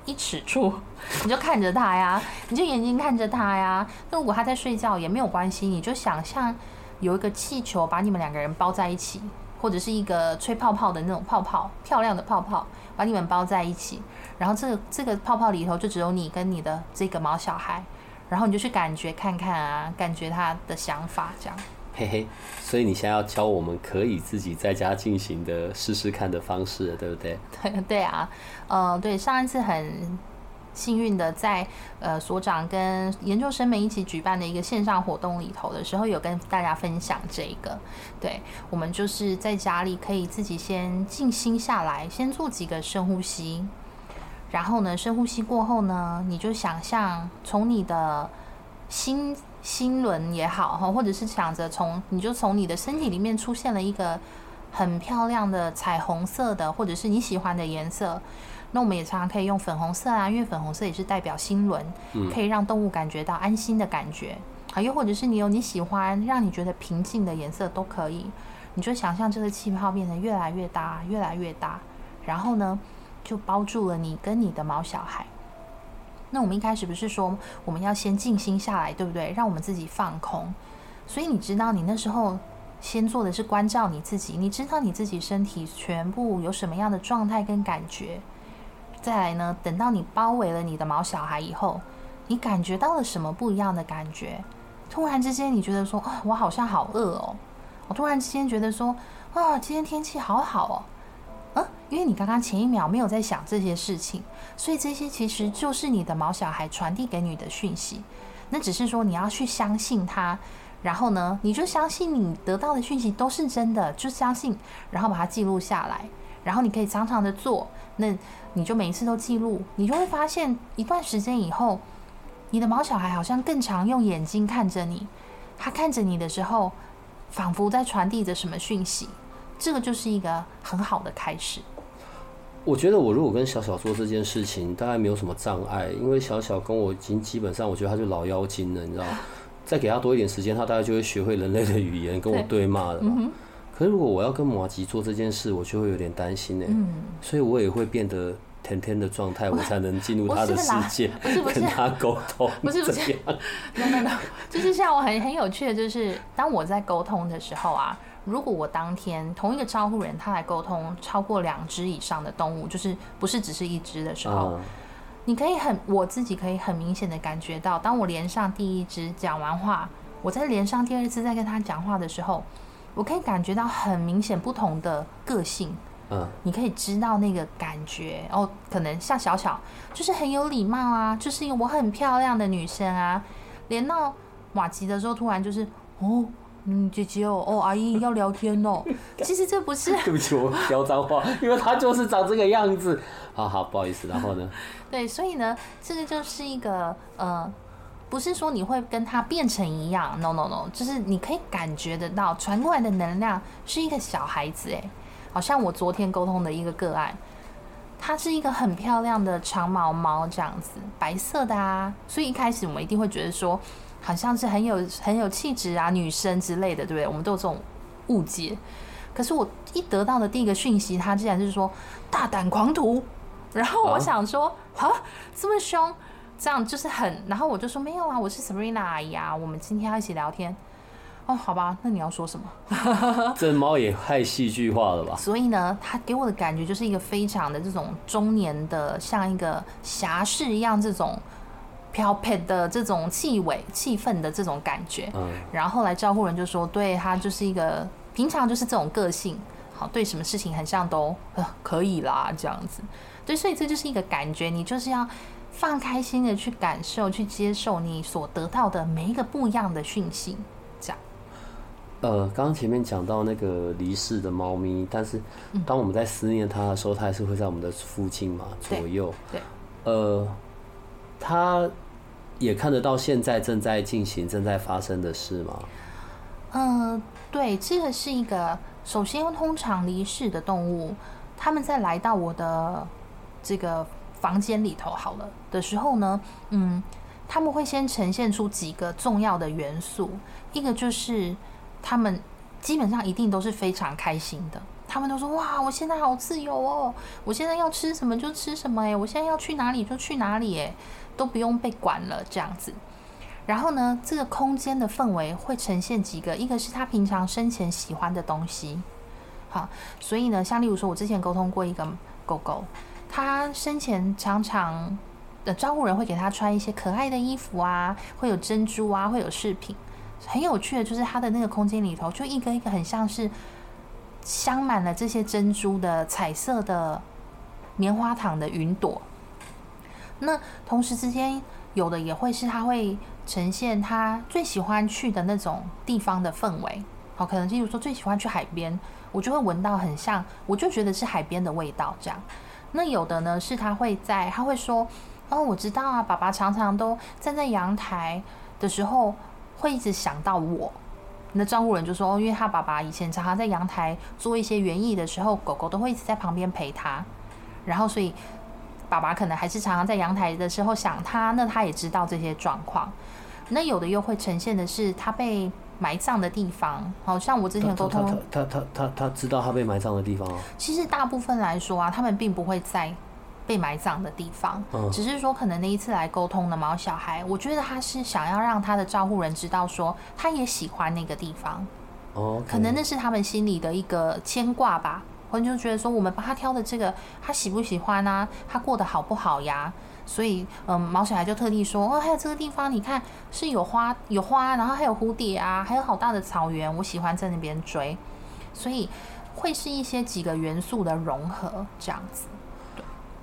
一尺处，你就看着它呀，你就眼睛看着它呀。那如果它在睡觉也没有关系，你就想象有一个气球把你们两个人包在一起，或者是一个吹泡泡的那种泡泡，漂亮的泡泡把你们包在一起，然后这个这个泡泡里头就只有你跟你的这个毛小孩。然后你就去感觉看看啊，感觉他的想法这样。嘿嘿，所以你现在要教我们可以自己在家进行的试试看的方式，对不对？对 对啊，呃，对，上一次很幸运的在呃所长跟研究生们一起举办的一个线上活动里头的时候，有跟大家分享这个。对，我们就是在家里可以自己先静心下来，先做几个深呼吸。然后呢，深呼吸过后呢，你就想象从你的心心轮也好哈，或者是想着从你就从你的身体里面出现了一个很漂亮的彩虹色的，或者是你喜欢的颜色。那我们也常常可以用粉红色啊，因为粉红色也是代表心轮，可以让动物感觉到安心的感觉啊。又或者是你有你喜欢让你觉得平静的颜色都可以。你就想象这个气泡变得越来越大，越来越大，然后呢？就包住了你跟你的毛小孩。那我们一开始不是说我们要先静心下来，对不对？让我们自己放空。所以你知道，你那时候先做的是关照你自己，你知道你自己身体全部有什么样的状态跟感觉。再来呢，等到你包围了你的毛小孩以后，你感觉到了什么不一样的感觉？突然之间，你觉得说啊，我好像好饿哦。我突然之间觉得说啊，今天天气好好哦。因为你刚刚前一秒没有在想这些事情，所以这些其实就是你的毛小孩传递给你的讯息。那只是说你要去相信他，然后呢，你就相信你得到的讯息都是真的，就相信，然后把它记录下来，然后你可以常常的做。那你就每一次都记录，你就会发现一段时间以后，你的毛小孩好像更常用眼睛看着你，他看着你的时候，仿佛在传递着什么讯息。这个就是一个很好的开始。我觉得我如果跟小小做这件事情，大概没有什么障碍，因为小小跟我已经基本上，我觉得他就老妖精了，你知道 再给他多一点时间，他大概就会学会人类的语言，跟我对骂了嘛。可是如果我要跟马吉做这件事，我就会有点担心呢。嗯。所以我也会变得甜甜的状态，我才能进入他的世界，跟他沟 通。不是不是，没有没有，就是像我很很有趣的，就是当我在沟通的时候啊。如果我当天同一个招呼人他来沟通超过两只以上的动物，就是不是只是一只的时候，你可以很我自己可以很明显的感觉到，当我连上第一只讲完话，我再连上第二次再跟他讲话的时候，我可以感觉到很明显不同的个性。嗯，你可以知道那个感觉哦，可能像小小就是很有礼貌啊，就是因为我很漂亮的女生啊，连到瓦吉的时候，突然就是哦。嗯，姐姐哦，哦，阿姨要聊天哦。其实这不是，对不起，我飙脏话，因为他就是长这个样子。好好，不好意思，然后呢？对，所以呢，这个就是一个呃，不是说你会跟他变成一样，no no no，就是你可以感觉得到传过来的能量是一个小孩子，哎，好像我昨天沟通的一个个案，它是一个很漂亮的长毛猫这样子，白色的啊，所以一开始我们一定会觉得说，好像是很有很有气质啊，女生之类的，对不对？我们都有这种误解。可是我一得到的第一个讯息，他竟然是说大胆狂徒，然后我想说啊，这么凶。这样就是很，然后我就说没有啊，我是 Serena 阿姨啊，我们今天要一起聊天。哦，好吧，那你要说什么？这猫也太戏剧化了吧？所以呢，它给我的感觉就是一个非常的这种中年的，像一个侠士一样这种飘撇的这种气味、气氛的这种感觉。嗯。然后后来照顾人就说，对他就是一个平常就是这种个性，好，对什么事情很像都呃可以啦这样子。对，所以这就是一个感觉，你就是要。放开心的去感受、去接受你所得到的每一个不一样的讯息，这样。呃，刚刚前面讲到那个离世的猫咪，但是当我们在思念它的时候，它还是会在我们的附近嘛，左右。对。呃，它也看得到现在正在进行、正在发生的事吗？嗯，对，这个是一个。首先，通常离世的动物，他们在来到我的这个。房间里头好了的时候呢，嗯，他们会先呈现出几个重要的元素，一个就是他们基本上一定都是非常开心的，他们都说哇，我现在好自由哦，我现在要吃什么就吃什么，诶，我现在要去哪里就去哪里，诶，都不用被管了这样子。然后呢，这个空间的氛围会呈现几个，一个是他平常生前喜欢的东西，好，所以呢，像例如说，我之前沟通过一个狗狗。他生前常常的招呼人会给他穿一些可爱的衣服啊，会有珍珠啊，会有饰品。很有趣的，就是他的那个空间里头，就一个一个很像是镶满了这些珍珠的彩色的棉花糖的云朵。那同时之间，有的也会是他会呈现他最喜欢去的那种地方的氛围。好，可能例如说最喜欢去海边，我就会闻到很像，我就觉得是海边的味道这样。那有的呢，是他会在，他会说，哦，我知道啊，爸爸常常都站在阳台的时候，会一直想到我。那照顾人就说，哦，因为他爸爸以前常常在阳台做一些园艺的时候，狗狗都会一直在旁边陪他，然后所以爸爸可能还是常常在阳台的时候想他，那他也知道这些状况。那有的又会呈现的是他被。埋葬的地方，好像我之前沟通，他他他他知道他被埋葬的地方啊。其实大部分来说啊，他们并不会在被埋葬的地方，只是说可能那一次来沟通的毛小孩，我觉得他是想要让他的照顾人知道说，他也喜欢那个地方。哦，可能那是他们心里的一个牵挂吧，或者就觉得说，我们帮他挑的这个，他喜不喜欢啊？他过得好不好呀？所以，嗯，毛小孩就特地说，哦，还有这个地方，你看是有花，有花，然后还有蝴蝶啊，还有好大的草原，我喜欢在那边追。所以会是一些几个元素的融合这样子。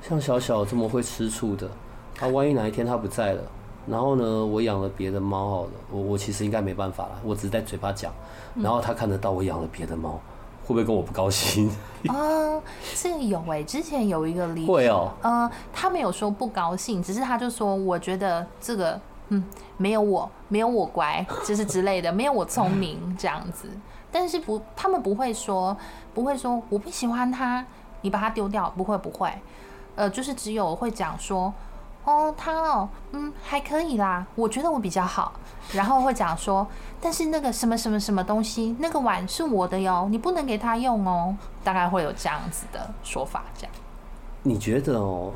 像小小这么会吃醋的，他万一哪一天他不在了，然后呢，我养了别的猫好了，我我其实应该没办法了，我只是在嘴巴讲，然后他看得到我养了别的猫。会不会跟我不高兴？嗯，这个有哎，之前有一个例会哦，呃，他没有说不高兴，只是他就说，我觉得这个，嗯，没有我，没有我乖，就是之类的，没有我聪明这样子。但是不，他们不会说，不会说我不喜欢他，你把他丢掉，不会不会，呃，就是只有会讲说。哦，他哦，嗯，还可以啦，我觉得我比较好。然后会讲说，但是那个什么什么什么东西，那个碗是我的哟，你不能给他用哦。大概会有这样子的说法，这样。你觉得哦，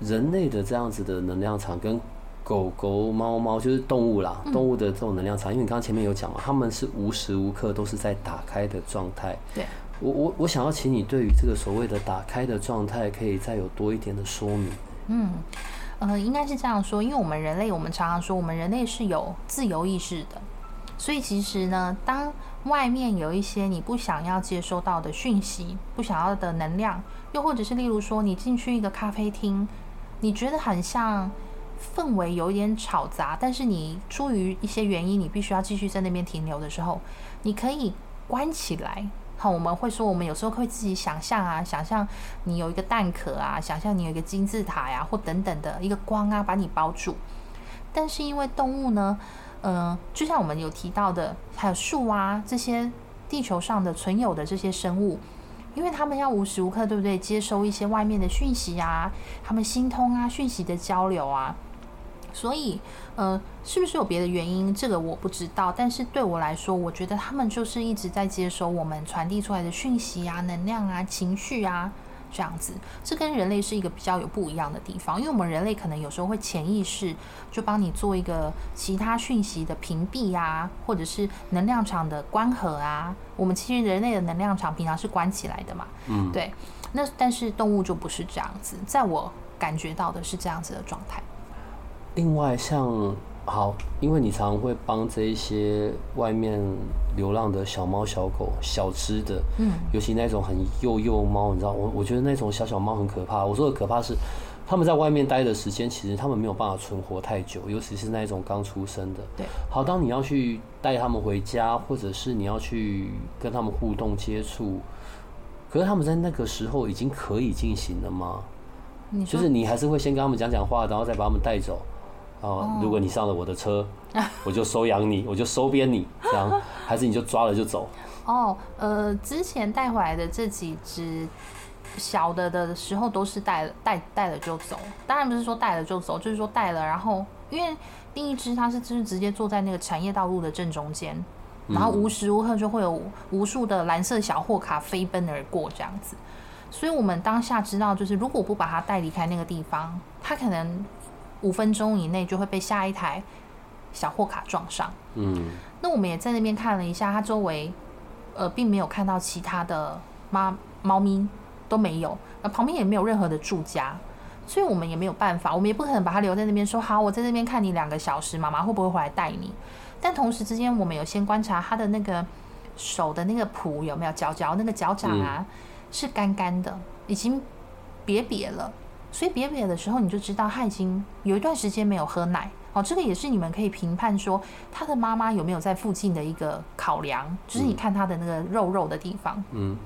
人类的这样子的能量场跟狗狗、猫猫就是动物啦，动物的这种能量场，因为你刚刚前面有讲嘛，他们是无时无刻都是在打开的状态。对，我我我想要请你对于这个所谓的打开的状态，可以再有多一点的说明。嗯。呃，应该是这样说，因为我们人类，我们常常说，我们人类是有自由意识的，所以其实呢，当外面有一些你不想要接收到的讯息、不想要的能量，又或者是例如说，你进去一个咖啡厅，你觉得很像氛围有一点吵杂，但是你出于一些原因，你必须要继续在那边停留的时候，你可以关起来。好，我们会说，我们有时候会自己想象啊，想象你有一个蛋壳啊，想象你有一个金字塔呀，或等等的一个光啊，把你包住。但是因为动物呢，嗯，就像我们有提到的，还有树啊这些地球上的存有的这些生物，因为他们要无时无刻，对不对？接收一些外面的讯息啊，他们心通啊，讯息的交流啊。所以，呃，是不是有别的原因？这个我不知道。但是对我来说，我觉得他们就是一直在接收我们传递出来的讯息啊、能量啊、情绪啊，这样子。这跟人类是一个比较有不一样的地方，因为我们人类可能有时候会潜意识就帮你做一个其他讯息的屏蔽啊，或者是能量场的关合啊。我们其实人类的能量场平常是关起来的嘛，嗯，对。那但是动物就不是这样子，在我感觉到的是这样子的状态。另外，像好，因为你常常会帮这一些外面流浪的小猫、小狗、小只的，嗯，尤其那种很幼幼猫，你知道，我我觉得那种小小猫很可怕。我说的可怕是，他们在外面待的时间，其实他们没有办法存活太久，尤其是那种刚出生的。对。好，当你要去带他们回家，或者是你要去跟他们互动接触，可是他们在那个时候已经可以进行了吗？就是你还是会先跟他们讲讲话，然后再把他们带走。哦，如果你上了我的车，我就收养你，我就收编你，这样，还是你就抓了就走？哦，呃，之前带回来的这几只小的的时候，都是带了带带了就走。当然不是说带了就走，就是说带了，然后因为第一只它是就是直接坐在那个产业道路的正中间，然后无时无刻就会有无数的蓝色小货卡飞奔而过这样子，所以我们当下知道，就是如果不把它带离开那个地方，它可能。五分钟以内就会被下一台小货卡撞上。嗯，那我们也在那边看了一下，它周围呃并没有看到其他的猫猫咪都没有，那旁边也没有任何的住家，所以我们也没有办法，我们也不可能把它留在那边说好，我在那边看你两个小时，妈妈会不会回来带你？但同时之间，我们有先观察它的那个手的那个蹼有没有脚脚那个脚掌啊是干干的，已经瘪瘪了。所以瘪瘪的时候，你就知道他已经有一段时间没有喝奶哦。这个也是你们可以评判说他的妈妈有没有在附近的一个考量，就是你看他的那个肉肉的地方，嗯，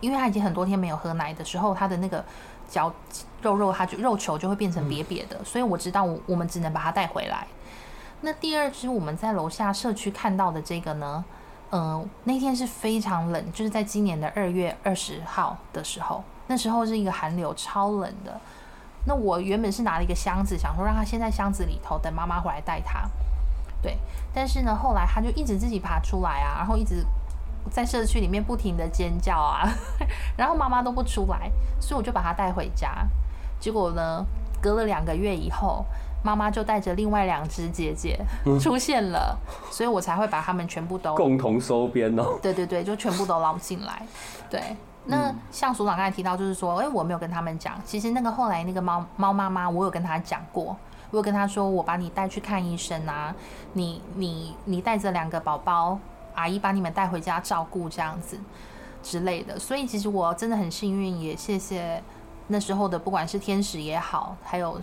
因为他已经很多天没有喝奶的时候，他的那个脚肉肉，它就肉球就会变成瘪瘪的。所以我知道我我们只能把它带回来。那第二只我们在楼下社区看到的这个呢，嗯，那天是非常冷，就是在今年的二月二十号的时候。那时候是一个寒流，超冷的。那我原本是拿了一个箱子，想说让他先在箱子里头，等妈妈回来带他。对，但是呢，后来他就一直自己爬出来啊，然后一直在社区里面不停的尖叫啊，然后妈妈都不出来，所以我就把他带回家。结果呢，隔了两个月以后，妈妈就带着另外两只姐姐出现了，所以我才会把他们全部都共同收编哦。对对对，就全部都捞进来。对。那像所长刚才提到，就是说，哎，我没有跟他们讲，其实那个后来那个猫猫妈妈，我有跟他讲过，我有跟他说，我把你带去看医生啊，你你你带着两个宝宝，阿姨把你们带回家照顾这样子之类的。所以其实我真的很幸运，也谢谢那时候的不管是天使也好，还有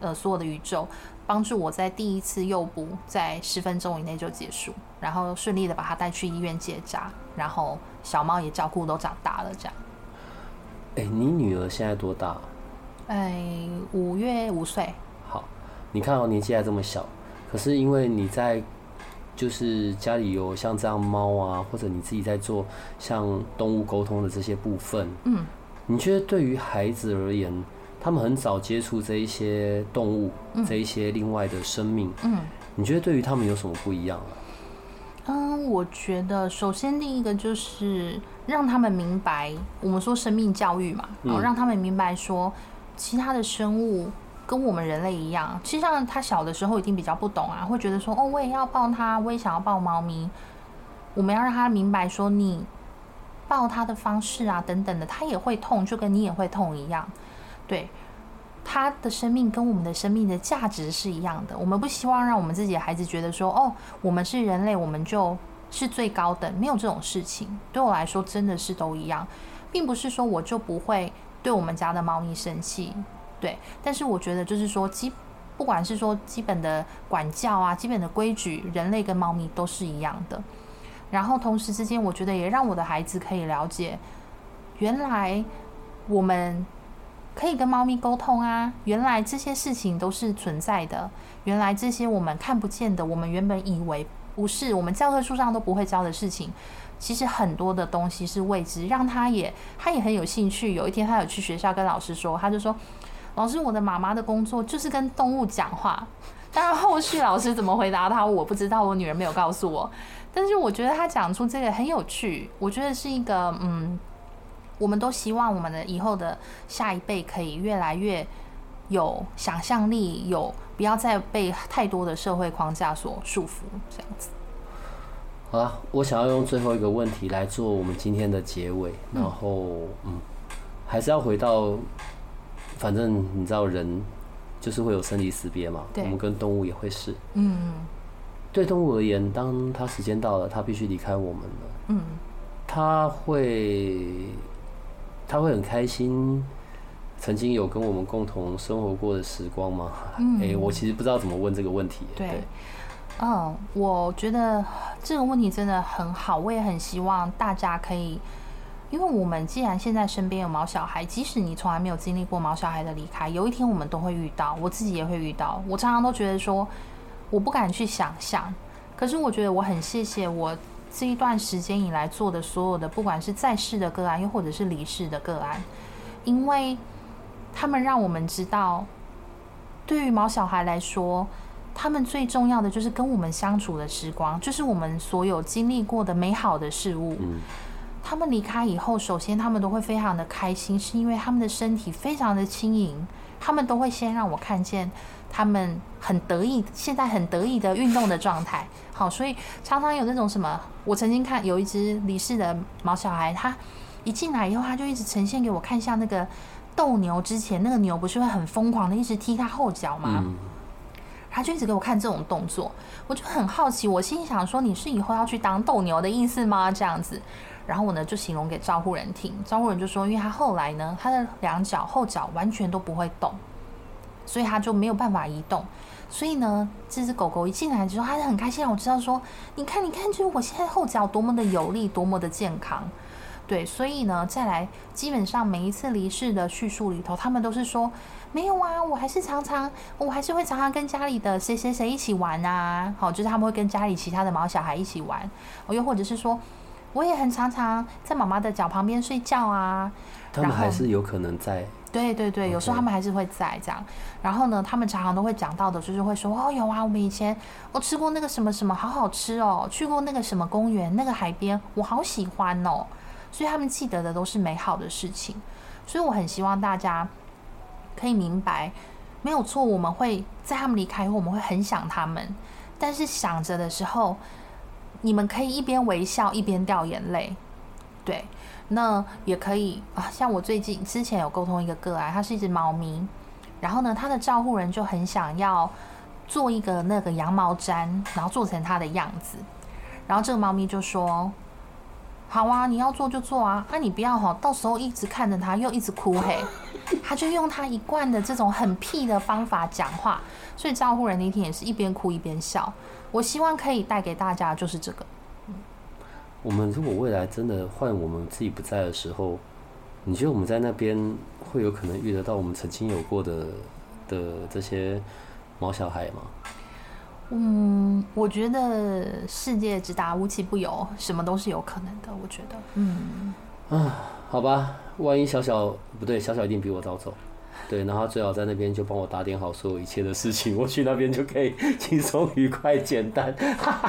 呃所有的宇宙，帮助我在第一次诱捕在十分钟以内就结束，然后顺利的把它带去医院结扎，然后。小猫也照顾都长大了，这样。哎，你女儿现在多大？哎，五月五岁。好，你看哦，年纪还这么小，可是因为你在，就是家里有像这样猫啊，或者你自己在做像动物沟通的这些部分，嗯，你觉得对于孩子而言，他们很早接触这一些动物，这一些另外的生命，嗯，你觉得对于他们有什么不一样啊？嗯，我觉得首先第一个就是让他们明白，我们说生命教育嘛，然后让他们明白说，其他的生物跟我们人类一样，其实像他小的时候一定比较不懂啊，会觉得说，哦，我也要抱他，我也想要抱猫咪。我们要让他明白说，你抱他的方式啊，等等的，他也会痛，就跟你也会痛一样，对。他的生命跟我们的生命的价值是一样的。我们不希望让我们自己的孩子觉得说：“哦，我们是人类，我们就是最高等。”没有这种事情。对我来说，真的是都一样，并不是说我就不会对我们家的猫咪生气。对，但是我觉得就是说，基不管是说基本的管教啊，基本的规矩，人类跟猫咪都是一样的。然后同时之间，我觉得也让我的孩子可以了解，原来我们。可以跟猫咪沟通啊。原来这些事情都是存在的，原来这些我们看不见的，我们原本以为不是我们教科书上都不会教的事情，其实很多的东西是未知。让他也他也很有兴趣。有一天他有去学校跟老师说，他就说：“老师，我的妈妈的工作就是跟动物讲话。”当然后续老师怎么回答他，我不知道，我女儿没有告诉我。但是我觉得他讲出这个很有趣，我觉得是一个嗯。我们都希望我们的以后的下一辈可以越来越有想象力，有不要再被太多的社会框架所束缚，这样子。好了，我想要用最后一个问题来做我们今天的结尾，然后嗯，还是要回到，反正你知道人就是会有生离死别嘛，我们跟动物也会是，嗯，对动物而言，当它时间到了，它必须离开我们了，嗯，它会。他会很开心，曾经有跟我们共同生活过的时光吗？哎，我其实不知道怎么问这个问题。对，嗯，我觉得这个问题真的很好，我也很希望大家可以，因为我们既然现在身边有毛小孩，即使你从来没有经历过毛小孩的离开，有一天我们都会遇到，我自己也会遇到。我常常都觉得说，我不敢去想象，可是我觉得我很谢谢我。这一段时间以来做的所有的，不管是在世的个案，又或者是离世的个案，因为他们让我们知道，对于毛小孩来说，他们最重要的就是跟我们相处的时光，就是我们所有经历过的美好的事物。他们离开以后，首先他们都会非常的开心，是因为他们的身体非常的轻盈，他们都会先让我看见。他们很得意，现在很得意的运动的状态，好，所以常常有那种什么，我曾经看有一只离世的毛小孩，他一进来以后，他就一直呈现给我看，像那个斗牛之前那个牛不是会很疯狂的一直踢他后脚吗？他就一直给我看这种动作，我就很好奇，我心想说你是以后要去当斗牛的意思吗？这样子，然后我呢就形容给招呼人听，招呼人就说，因为他后来呢，他的两脚后脚完全都不会动。所以他就没有办法移动，所以呢，这只狗狗一进来之后，它就很开心，让我知道说，你看，你看，就是我现在后脚多么的有力，多么的健康，对，所以呢，再来，基本上每一次离世的叙述里头，他们都是说，没有啊，我还是常常，我还是会常常跟家里的谁谁谁一起玩啊，好，就是他们会跟家里其他的毛小孩一起玩，又或者是说，我也很常常在妈妈的脚旁边睡觉啊，他们还是有可能在。对对对，有时候他们还是会在这样，然后呢，他们常常都会讲到的，就是会说哦，有啊，我们以前我吃过那个什么什么，好好吃哦，去过那个什么公园，那个海边，我好喜欢哦，所以他们记得的都是美好的事情，所以我很希望大家可以明白，没有错，我们会在他们离开后，我们会很想他们，但是想着的时候，你们可以一边微笑一边掉眼泪，对。那也可以啊，像我最近之前有沟通一个个案，它是一只猫咪，然后呢，它的照护人就很想要做一个那个羊毛毡，然后做成它的样子，然后这个猫咪就说：“好啊，你要做就做啊，那你不要哈，到时候一直看着它又一直哭嘿。”他就用他一贯的这种很屁的方法讲话，所以照护人那天也是一边哭一边笑。我希望可以带给大家就是这个。我们如果未来真的换我们自己不在的时候，你觉得我们在那边会有可能遇得到我们曾经有过的的这些毛小孩吗？嗯，我觉得世界之大无奇不有，什么都是有可能的。我觉得，嗯啊，好吧，万一小小不对，小小一定比我早走。对，然后最好在那边就帮我打点好所有一切的事情，我去那边就可以 轻松、愉快、简单。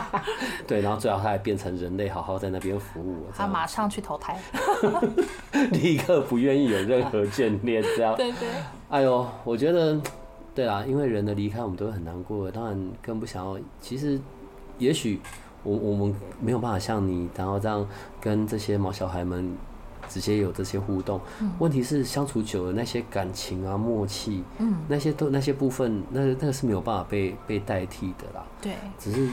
对，然后最好他还变成人类，好好在那边服务我。他马上去投胎，立刻不愿意有任何眷恋，这样。对对。哎呦，我觉得，对啦，因为人的离开，我们都会很难过。当然，更不想要。其实，也许我我们没有办法像你，然后这样跟这些毛小孩们。直接有这些互动，问题是相处久了那些感情啊、默契，嗯，那些都那些部分，那那个是没有办法被被代替的啦。对，只是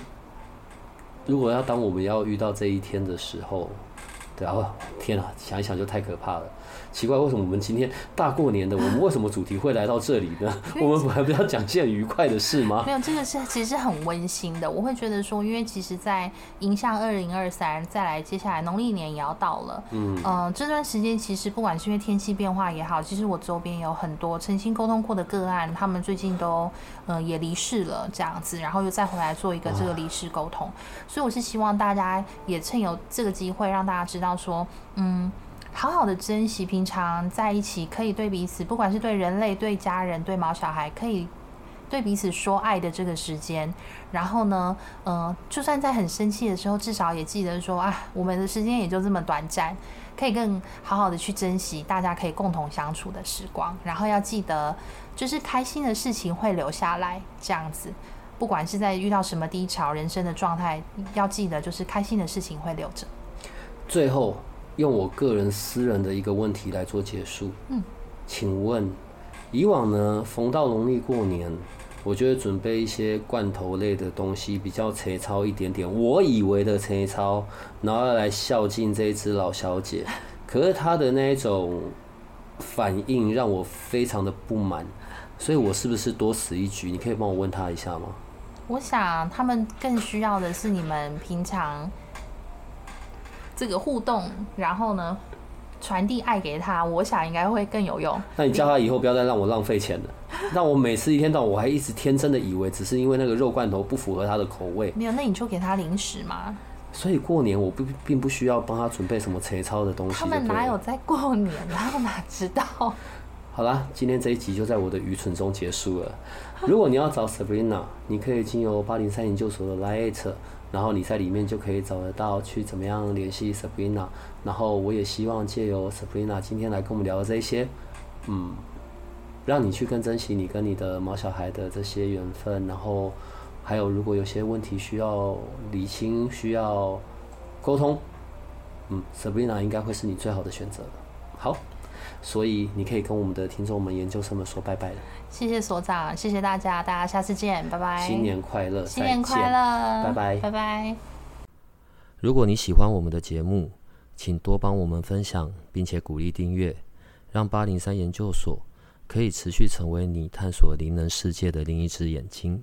如果要当我们要遇到这一天的时候，对啊，天啊，想一想就太可怕了。奇怪，为什么我们今天大过年的，我们为什么主题会来到这里呢？我们还不要讲件愉快的事吗？没有，这个是其实很温馨的。我会觉得说，因为其实，在迎向二零二三，再来接下来农历年也要到了。嗯嗯，这段时间其实不管是因为天气变化也好，其实我周边有很多曾经沟通过的个案，他们最近都嗯也离世了这样子，然后又再回来做一个这个离世沟通。所以我是希望大家也趁有这个机会，让大家知道说，嗯。好好的珍惜平常在一起，可以对彼此，不管是对人类、对家人、对毛小孩，可以对彼此说爱的这个时间。然后呢，嗯，就算在很生气的时候，至少也记得说啊，我们的时间也就这么短暂，可以更好好的去珍惜大家可以共同相处的时光。然后要记得，就是开心的事情会留下来，这样子，不管是在遇到什么低潮、人生的状态，要记得就是开心的事情会留着。最后。用我个人私人的一个问题来做结束。嗯，请问，以往呢，逢到农历过年，我就会准备一些罐头类的东西，比较粗糙一点点。我以为的粗糙，然后来孝敬这一只老小姐。可是她的那一种反应让我非常的不满，所以我是不是多此一举？你可以帮我问她一下吗？我想他们更需要的是你们平常。这个互动，然后呢，传递爱给他，我想应该会更有用。那你叫他以后不要再让我浪费钱了，让我每次一天到晚我还一直天真的以为只是因为那个肉罐头不符合他的口味。没有，那你就给他零食嘛。所以过年我不并不需要帮他准备什么切操的东西。他们哪有在过年？他们哪知道？好啦，今天这一集就在我的愚蠢中结束了。如果你要找 Sabrina，你可以经由八零三研究所的 Light。然后你在里面就可以找得到去怎么样联系 Sabrina，然后我也希望借由 Sabrina 今天来跟我们聊的这些，嗯，让你去更珍惜你跟你的毛小孩的这些缘分，然后还有如果有些问题需要理清、需要沟通，嗯，Sabrina 应该会是你最好的选择。好。所以你可以跟我们的听众们、研究生们说拜拜了。谢谢所长，谢谢大家，大家下次见，拜拜。新年快乐，新年快乐，拜拜，拜拜。如果你喜欢我们的节目，请多帮我们分享，并且鼓励订阅，让八零三研究所可以持续成为你探索灵能世界的另一只眼睛。